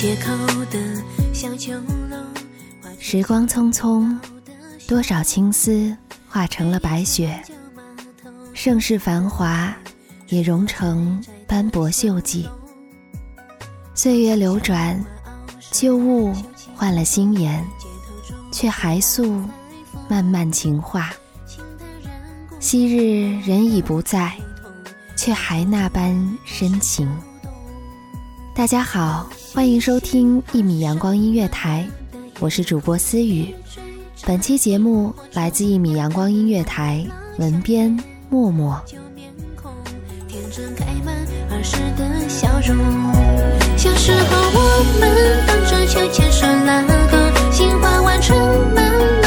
街口的小酒楼，时光匆匆，多少青丝化成了白雪，盛世繁华也融成斑驳锈迹。岁月流转，旧物换了新颜，却还诉漫漫情话。昔日人已不在，却还那般深情。大家好，欢迎收听一米阳光音乐台，我是主播思雨。本期节目来自一米阳光音乐台，文编默默。旧面孔，天真开满儿时的笑容。小时候我们荡着秋千手拉钩，杏花湾春满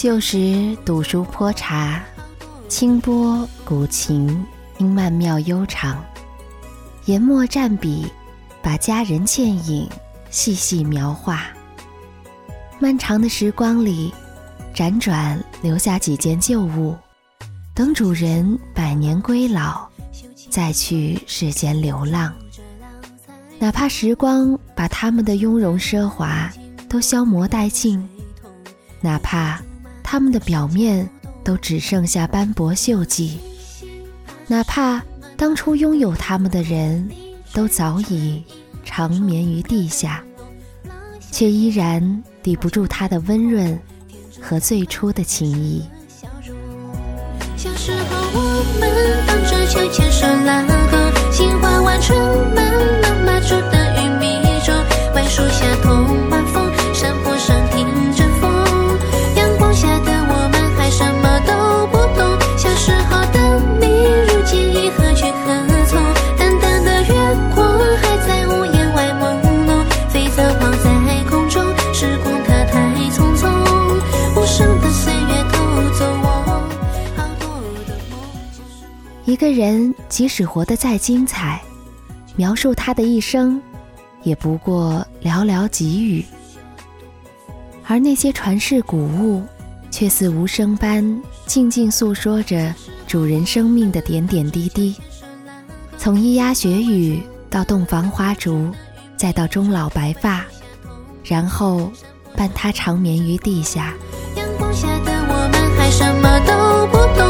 旧时读书泼茶，清波古琴应曼妙悠长。研墨蘸笔，把佳人倩影细细描画。漫长的时光里，辗转留下几件旧物，等主人百年归老，再去世间流浪。哪怕时光把他们的雍容奢华都消磨殆尽，哪怕他们的表面都只剩下斑驳锈迹，哪怕当初拥有他们的人都早已长眠于地下，却依然抵不住它的温润和最初的情谊。小时候我们荡着秋千手拉钩，杏花湾春一个人即使活得再精彩，描述他的一生，也不过寥寥几语。而那些传世古物，却似无声般静静诉说着主人生命的点点滴滴。从咿呀学语到洞房花烛，再到终老白发，然后伴他长眠于地下。阳光下的我们还什么都不懂，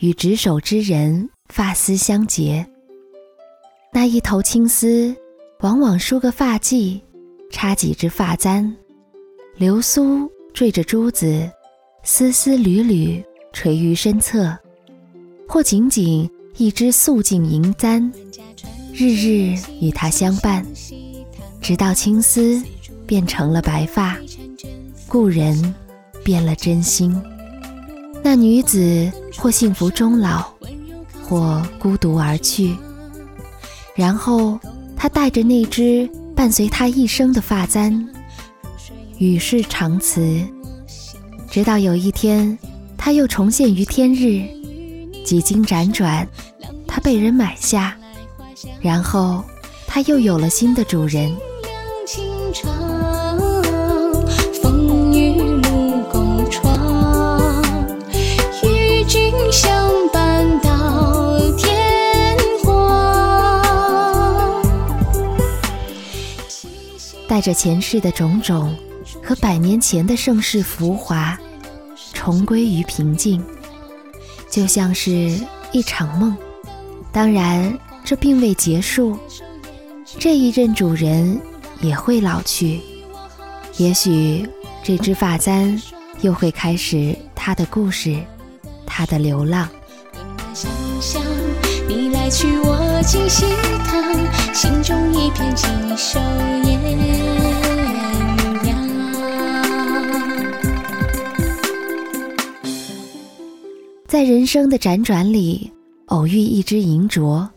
与执手之人发丝相结。那一头青丝，往往梳个发髻，插几支发簪，流苏缀着珠子，丝丝缕缕垂于身侧，或仅仅一支素净银簪，日日与他相伴，直到青丝变成了白发，故人变了真心。那女子或幸福终老，或孤独而去。然后，他带着那只伴随他一生的发簪，与世长辞。直到有一天，他又重现于天日，几经辗转，他被人买下，然后他又有了新的主人。带着前世的种种和百年前的盛世浮华，重归于平静，就像是一场梦。当然，这并未结束，这一任主人也会老去，也许这只发簪又会开始它的故事，它的流浪。去我尽喜，心中一片锦绣。在人生的辗转里，偶遇一只银镯，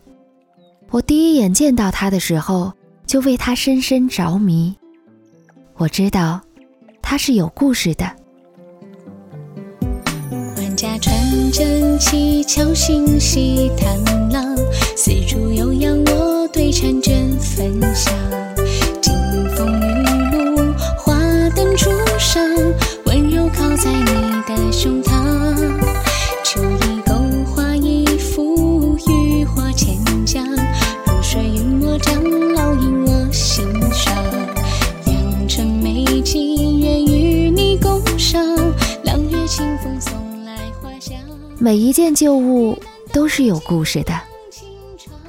我第一眼见到它的时候，就为它深深着迷。我知道，它是有故事的。万家传真气，巧心系探浪，四处悠扬，我对婵都是有故事的，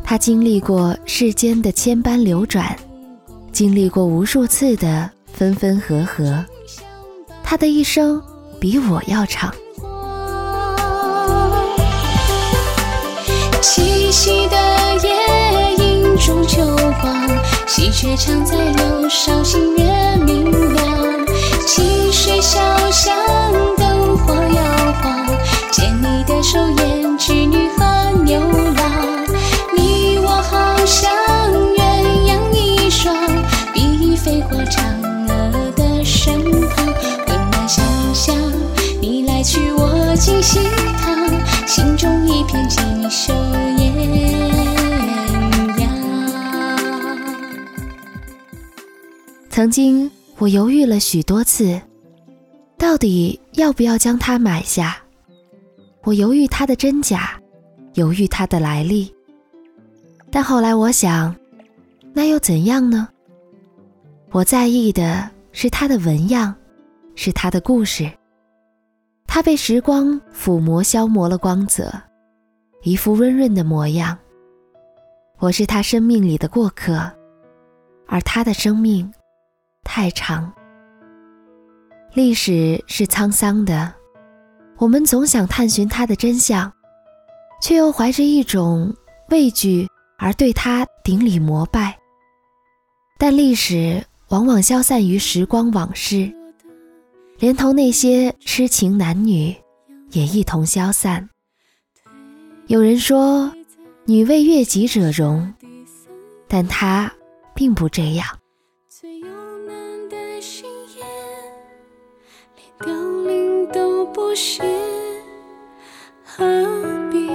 他经历过世间的千般流转，经历过无数次的分分合合，他的一生比我要长。七夕的夜，映中秋光，喜鹊常在柳梢，星月明亮。清水小巷，灯火摇晃，尽喜堂，心中一片锦绣艳阳。曾经我犹豫了许多次，到底要不要将它买下？我犹豫它的真假，犹豫它的来历。但后来我想，那又怎样呢？我在意的是它的纹样，是它的故事。他被时光抚摸消磨了光泽，一副温润的模样。我是他生命里的过客，而他的生命太长。历史是沧桑的，我们总想探寻它的真相，却又怀着一种畏惧而对它顶礼膜拜。但历史往往消散于时光往事，连同那些痴情男女也一同消散。有人说，女为悦己者容，但她并不这样。最幽难的心眼，连凋零都不屑，何必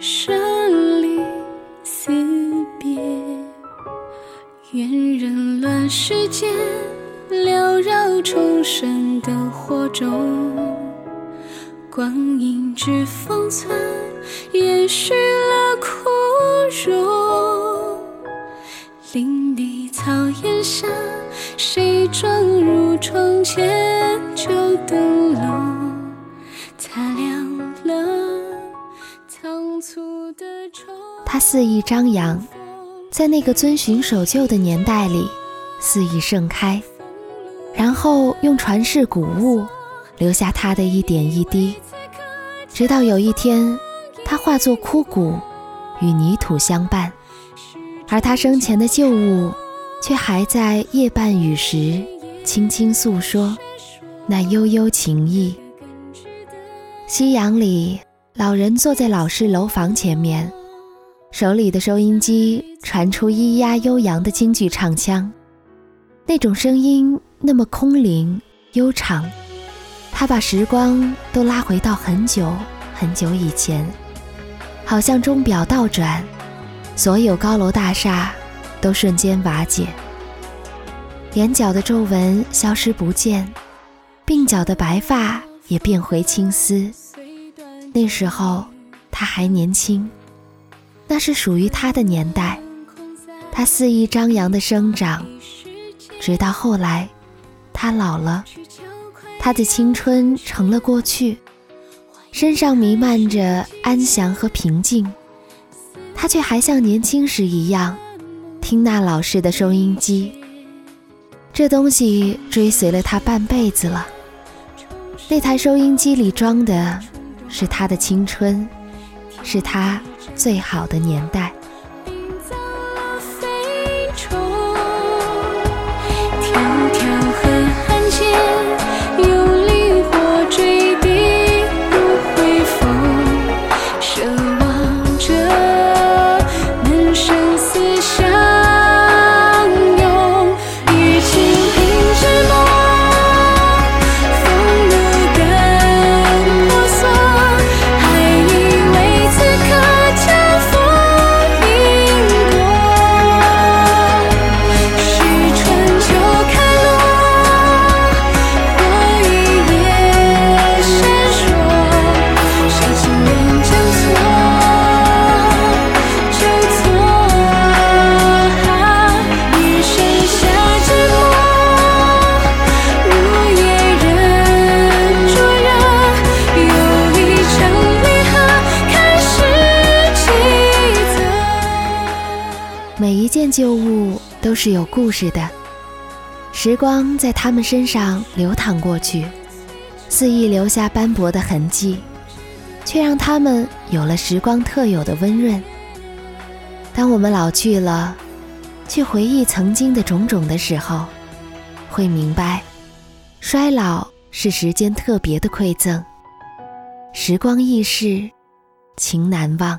生离死别？愿人乱世间，缭绕重生中。光阴之封存，延续了枯荣。林地草原上，谁撞入窗前，旧灯笼擦亮了仓促的愁。他肆意张扬，在那个遵循守旧的年代里肆意盛开，然后用传世古物留下他的一点一滴，直到有一天，他化作枯骨，与泥土相伴，而他生前的旧物，却还在夜半雨时轻轻诉说那悠悠情意。夕阳里，老人坐在老式楼房前面。手里的收音机传出咿呀悠扬的京剧唱腔，那种声音那么空灵悠长，他把时光都拉回到很久很久以前，好像钟表倒转，所有高楼大厦都瞬间瓦解，眼角的皱纹消失不见，鬓角的白发也变回青丝。那时候他还年轻。那是属于他的年代，他肆意张扬的生长，直到后来，他老了，他的青春成了过去，身上弥漫着安详和平静，他却还像年轻时一样，听那老式的收音机。这东西追随了他半辈子了，那台收音机里装的，是他的青春，是他。最好的年代。每一件旧物都是有故事的，时光在他们身上流淌过去，肆意留下斑驳的痕迹，却让他们有了时光特有的温润。当我们老去了，去回忆曾经的种种的时候，会明白，衰老是时间特别的馈赠。时光易逝，情难忘。